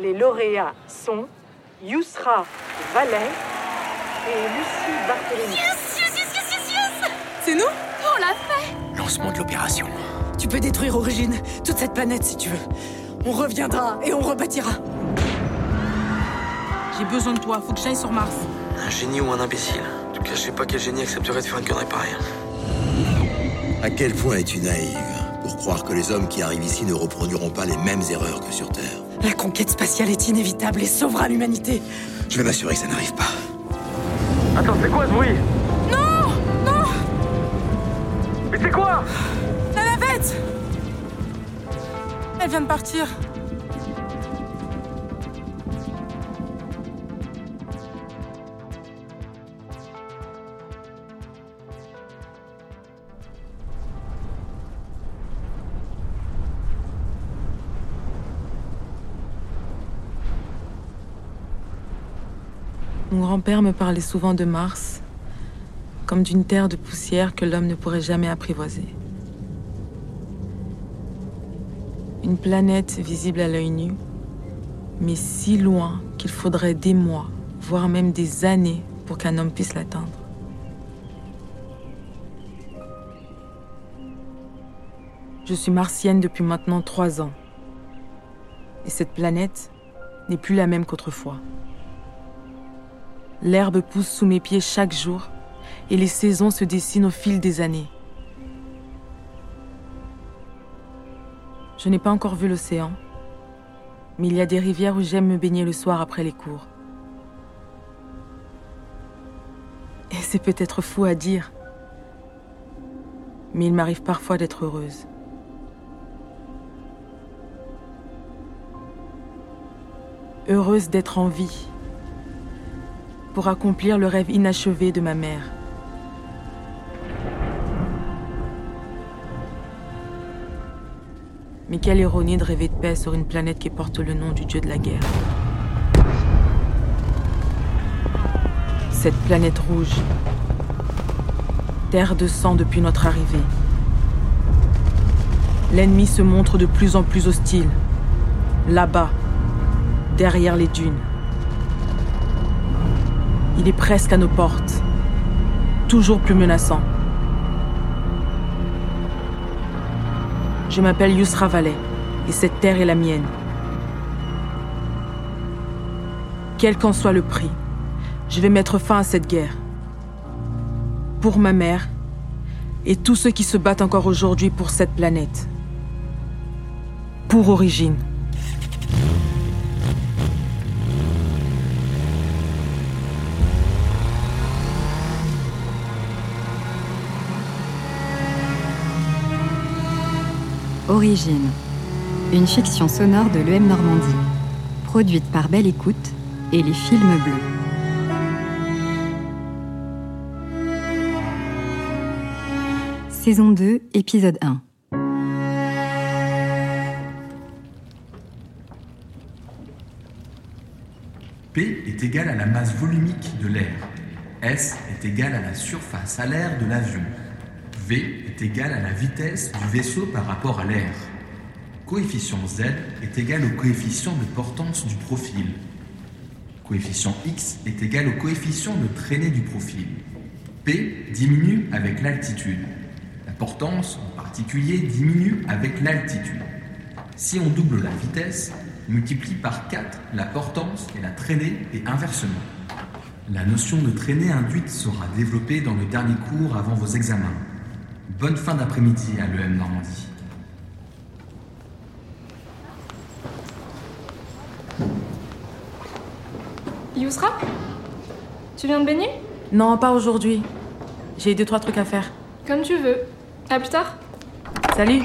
Les lauréats sont Yousra Vallet et Lucie Barthélémy. Yes, yes, yes, yes, yes, yes C'est nous On l'a fait Lancement de l'opération. Tu peux détruire Origine, toute cette planète si tu veux. On reviendra et on rebâtira. J'ai besoin de toi, faut que j'aille sur Mars. Un génie ou un imbécile En tout cas, je sais pas quel génie accepterait de faire une connerie pareille. À quel point es-tu naïve pour croire que les hommes qui arrivent ici ne reproduiront pas les mêmes erreurs que sur Terre? La conquête spatiale est inévitable et sauvera l'humanité. Je vais m'assurer que ça n'arrive pas. Attends, c'est quoi ce bruit? Non Non Mais c'est quoi? La navette Elle vient de partir. Grand-père me parlait souvent de Mars, comme d'une terre de poussière que l'homme ne pourrait jamais apprivoiser. Une planète visible à l'œil nu, mais si loin qu'il faudrait des mois, voire même des années pour qu'un homme puisse l'atteindre. Je suis martienne depuis maintenant trois ans. Et cette planète n'est plus la même qu'autrefois. L'herbe pousse sous mes pieds chaque jour et les saisons se dessinent au fil des années. Je n'ai pas encore vu l'océan, mais il y a des rivières où j'aime me baigner le soir après les cours. Et c'est peut-être fou à dire, mais il m'arrive parfois d'être heureuse. Heureuse d'être en vie pour accomplir le rêve inachevé de ma mère. Mais quelle ironie de rêver de paix sur une planète qui porte le nom du dieu de la guerre. Cette planète rouge, terre de sang depuis notre arrivée. L'ennemi se montre de plus en plus hostile, là-bas, derrière les dunes. Il est presque à nos portes, toujours plus menaçant. Je m'appelle Yusra Valet et cette terre est la mienne. Quel qu'en soit le prix, je vais mettre fin à cette guerre. Pour ma mère et tous ceux qui se battent encore aujourd'hui pour cette planète. Pour Origine. Origine, une fiction sonore de l'EM Normandie, produite par Belle Écoute et les Films Bleus. Saison 2, épisode 1. P est égal à la masse volumique de l'air. S est égal à la surface alaire de l'avion. V est égal à la vitesse du vaisseau par rapport à l'air. Coefficient Z est égal au coefficient de portance du profil. Coefficient X est égal au coefficient de traînée du profil. P diminue avec l'altitude. La portance, en particulier, diminue avec l'altitude. Si on double la vitesse, multiplie par 4 la portance et la traînée et inversement. La notion de traînée induite sera développée dans le dernier cours avant vos examens. Bonne fin d'après-midi à l'EM Normandie. Yousra Tu viens de baigner? Non, pas aujourd'hui. J'ai deux, trois trucs à faire. Comme tu veux. À plus tard. Salut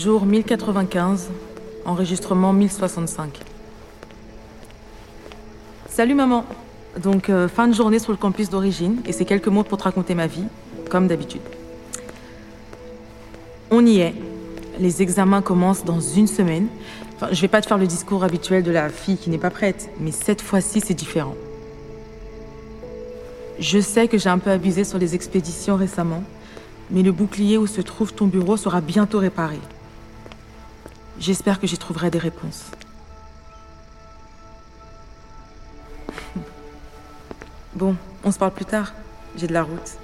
Jour 1095, enregistrement 1065. Salut maman. Donc, euh, fin de journée sur le campus d'origine, et c'est quelques mots pour te raconter ma vie, comme d'habitude. On y est. Les examens commencent dans une semaine. Je vais pas te faire le discours habituel de la fille qui n'est pas prête, mais cette fois-ci, c'est différent. Je sais que j'ai un peu abusé sur les expéditions récemment, mais le bouclier où se trouve ton bureau sera bientôt réparé. J'espère que j'y trouverai des réponses. Bon, on se parle plus tard. J'ai de la route.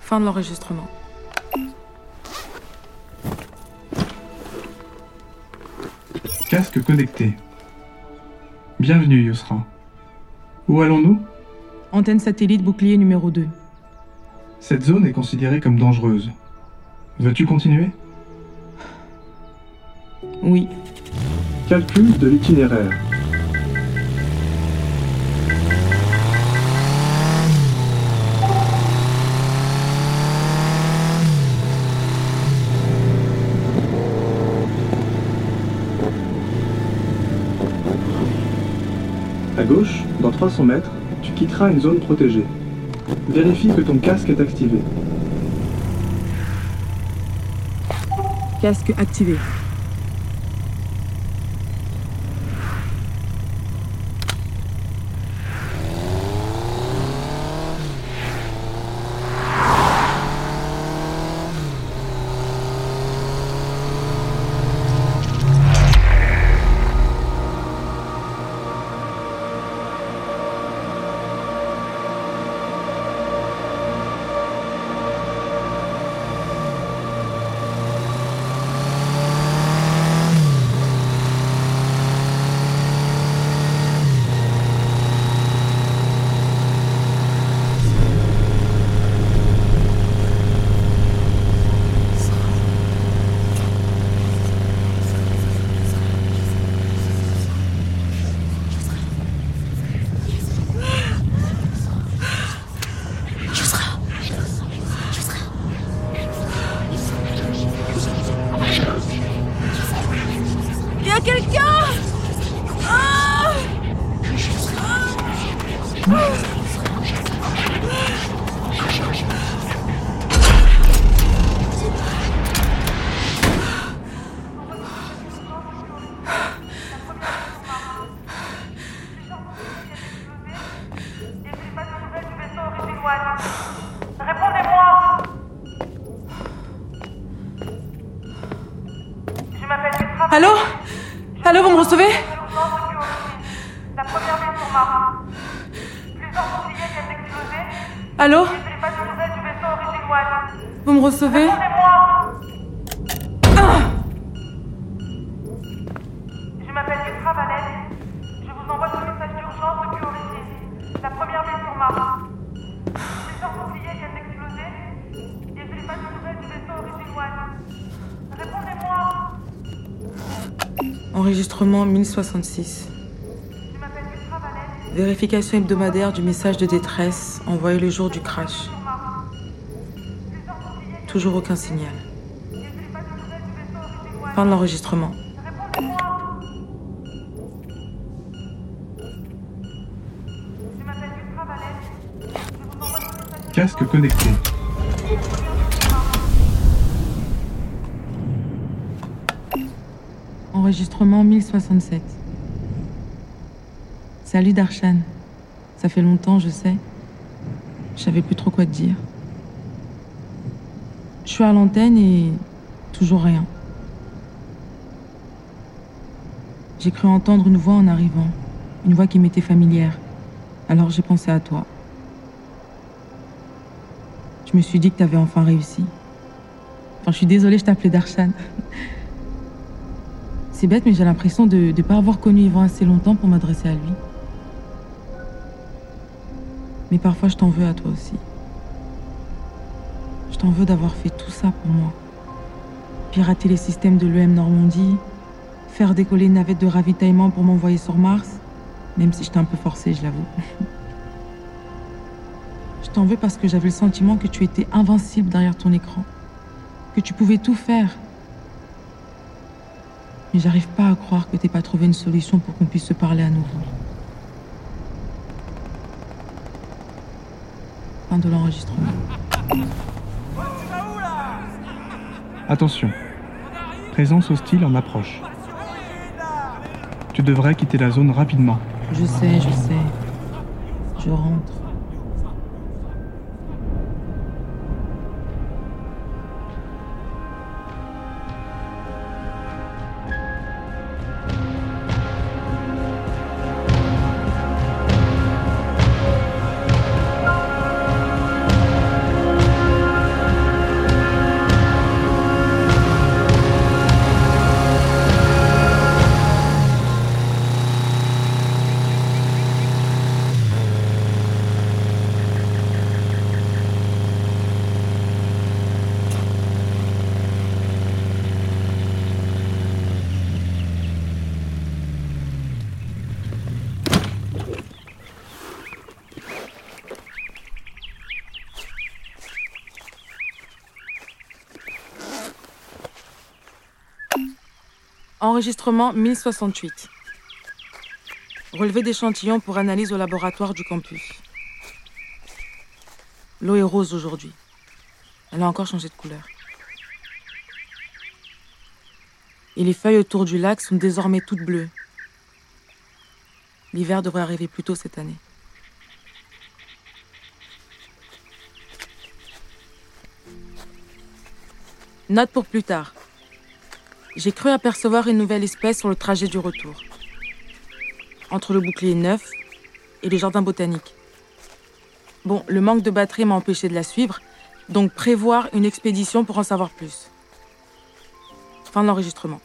Fin de l'enregistrement. Casque connecté. Bienvenue, Yusra. Où allons-nous? Antenne satellite bouclier numéro 2. Cette zone est considérée comme dangereuse. Veux-tu continuer? Oui. Calcul de l'itinéraire. À gauche, dans 300 mètres, tu quitteras une zone protégée. Vérifie que ton casque est activé. Casque activé. Allô? Allô, vous me recevez? La. Allô? Vous me recevez? Répondez-moi Enregistrement 1066. Vérification hebdomadaire du message de détresse envoyé le jour du crash. Toujours aucun signal. Fin de l'enregistrement. Casque connecté. Enregistrement 1067. Salut Darshan. Ça fait longtemps, je sais. Je savais plus trop quoi te dire. Je suis à l'antenne et toujours rien. J'ai cru entendre une voix en arrivant, une voix qui m'était familière. Alors j'ai pensé à toi. Je me suis dit que t'avais enfin réussi. Enfin, je suis désolée, je t'appelais Darshan. C'est bête, mais j'ai l'impression de ne pas avoir connu Yvan assez longtemps pour m'adresser à lui. Mais parfois, je t'en veux à toi aussi. Je t'en veux d'avoir fait tout ça pour moi. Pirater les systèmes de l'EM Normandie, faire décoller une navette de ravitaillement pour m'envoyer sur Mars, même si j'étais un peu forcée, je l'avoue. je t'en veux parce que j'avais le sentiment que tu étais invincible derrière ton écran, que tu pouvais tout faire. Mais j'arrive pas à croire que t'aies pas trouvé une solution pour qu'on puisse se parler à nouveau. Fin de l'enregistrement. Attention. Présence hostile en approche. Tu devrais quitter la zone rapidement. Je sais, je sais. Je rentre. Enregistrement 1068. Relevé d'échantillons pour analyse au laboratoire du campus. L'eau est rose aujourd'hui. Elle a encore changé de couleur. Et les feuilles autour du lac sont désormais toutes bleues. L'hiver devrait arriver plus tôt cette année. Note pour plus tard. J'ai cru apercevoir une nouvelle espèce sur le trajet du retour. Entre le bouclier neuf et les jardins botaniques. Bon, le manque de batterie m'a empêché de la suivre, donc prévoir une expédition pour en savoir plus. Fin de l'enregistrement.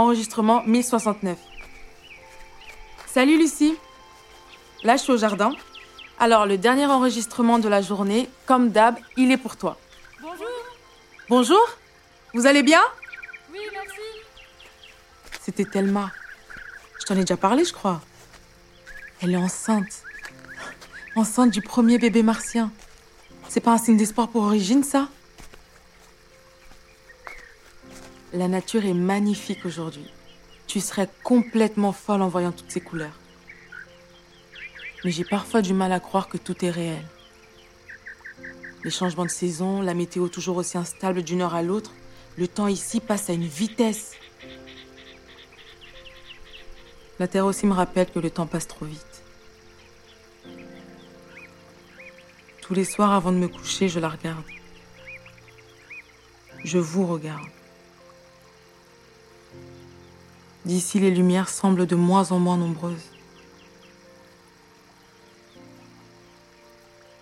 Enregistrement 1069. Salut Lucie. Là, je suis au jardin. Alors, le dernier enregistrement de la journée, comme d'hab, il est pour toi. Bonjour. Bonjour Vous allez bien? Oui, merci. C'était Thelma. Je t'en ai déjà parlé, je crois. Elle est enceinte. Enceinte du premier bébé martien. C'est pas un signe d'espoir pour Origine, ça? La nature est magnifique aujourd'hui. Tu serais complètement folle en voyant toutes ces couleurs. Mais j'ai parfois du mal à croire que tout est réel. Les changements de saison, la météo toujours aussi instable d'une heure à l'autre, le temps ici passe à une vitesse. La Terre aussi me rappelle que le temps passe trop vite. Tous les soirs avant de me coucher, je la regarde. Je vous regarde. D'ici, les lumières semblent de moins en moins nombreuses.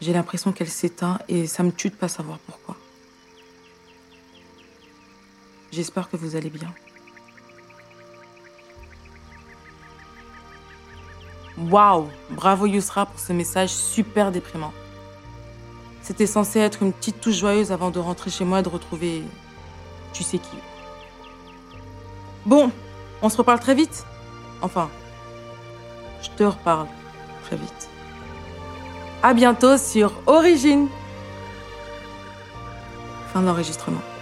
J'ai l'impression qu'elle s'éteint et ça me tue de pas savoir pourquoi. J'espère que vous allez bien. Waouh Bravo Yusra pour ce message super déprimant. C'était censé être une petite touche joyeuse avant de rentrer chez moi et de retrouver... Tu sais qui. Bon, on se reparle très vite Enfin, je te reparle très vite. À bientôt sur Origine. Fin d'enregistrement. Tour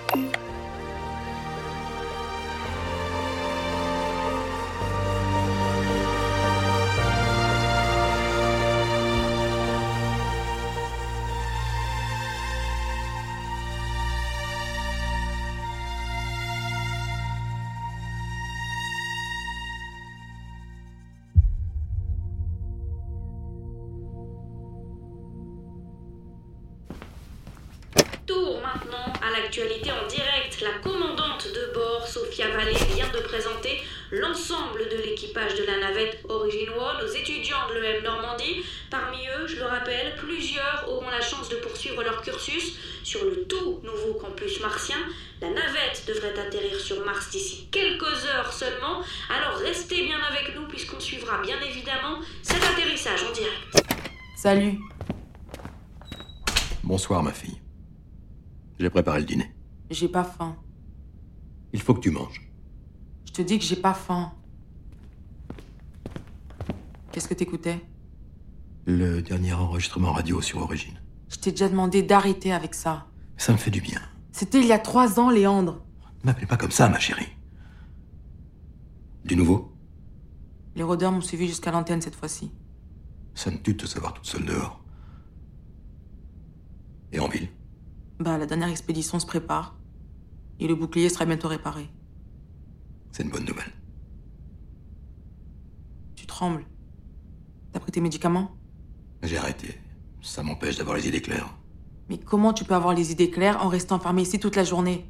maintenant à l'actualité en direct. La commandante de bord, Sophia Vallée, vient de présenter l'ensemble de l'équipage de la navette Origin One aux étudiants de l'EM Normandie. Parmi eux, je le rappelle, plusieurs auront la chance de poursuivre leur cursus sur le tout nouveau campus martien. La navette devrait atterrir sur Mars d'ici quelques heures seulement. Alors restez bien avec nous puisqu'on suivra bien évidemment cet atterrissage en direct. Salut. Bonsoir, ma fille. J'ai préparé le dîner. J'ai pas faim. Il faut que tu manges. Je te dis que j'ai pas faim. Qu'est-ce que t'écoutais? Le dernier enregistrement radio sur Origine. Je t'ai déjà demandé d'arrêter avec ça. Ça me fait du bien. C'était il y a trois ans, Léandre. Ne m'appelez pas comme ça, ma chérie. Du nouveau? Les rôdeurs m'ont suivi jusqu'à l'antenne cette fois-ci. Ça me tue de te savoir toute seule dehors. Et en ville Bah, la dernière expédition se prépare. Et le bouclier sera bientôt réparé. C'est une bonne nouvelle. Tu trembles. T'as pris tes médicaments? J'ai arrêté. Ça m'empêche d'avoir les idées claires. Mais comment tu peux avoir les idées claires en restant enfermé ici toute la journée?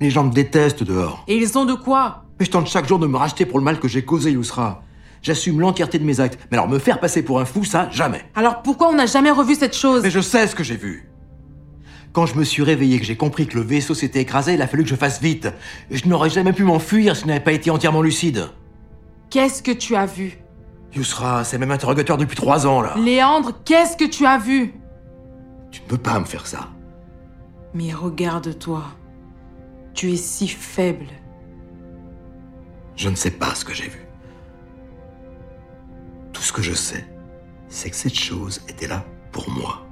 Les gens me détestent dehors. Et ils ont de quoi? Mais je tente chaque jour de me racheter pour le mal que j'ai causé, Yousra. J'assume l'entièreté de mes actes. Mais alors me faire passer pour un fou, ça, jamais. Alors pourquoi on n'a jamais revu cette chose? Mais je sais ce que j'ai vu. Quand je me suis réveillé, que j'ai compris que le vaisseau s'était écrasé, il a fallu que je fasse vite. Je n'aurais jamais pu m'enfuir si je n'avais pas été entièrement lucide. Qu'est-ce que tu as vu? Yousra, c'est même interrogateur depuis trois ans, là. Léandre, qu'est-ce que tu as vu? Tu ne peux pas me faire ça. Mais regarde-toi. Tu es si faible. Je ne sais pas ce que j'ai vu. Tout ce que je sais, c'est que cette chose était là pour moi.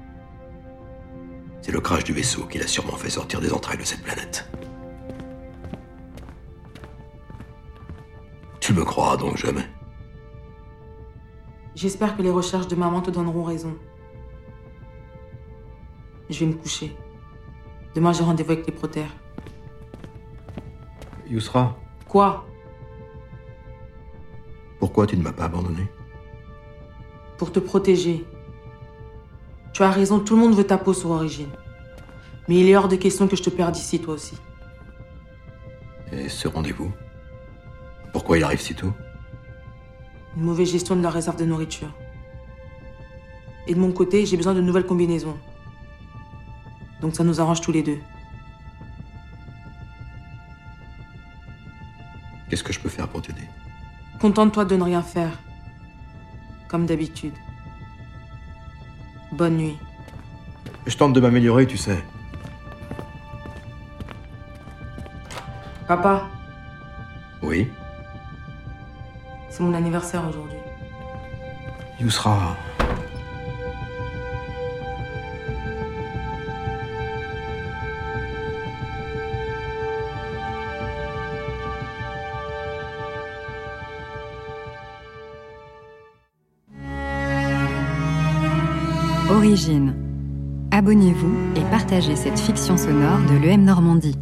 C'est le crash du vaisseau qui l'a sûrement fait sortir des entrailles de cette planète. Tu me crois donc jamais J'espère que les recherches de maman te donneront raison. Je vais me coucher. Demain, j'ai rendez-vous avec les protères. Yousra, Quoi? Pourquoi tu ne m'as pas abandonné? Pour te protéger. Tu as raison, tout le monde veut ta peau sur Origine. Mais il est hors de question que je te perde ici, toi aussi. Et ce rendez-vous? Pourquoi il arrive si tôt? Une mauvaise gestion de la réserve de nourriture. Et de mon côté, j'ai besoin de nouvelles combinaisons. Donc ça nous arrange tous les deux. Qu'est-ce que je peux faire pour t'aider? Contente-toi de ne rien faire. Comme d'habitude. Bonne nuit. Je tente de m'améliorer, tu sais. Papa, Oui c'est mon anniversaire aujourd'hui. Yousra. Origine. Abonnez-vous et partagez cette fiction sonore de l'EM Normandie.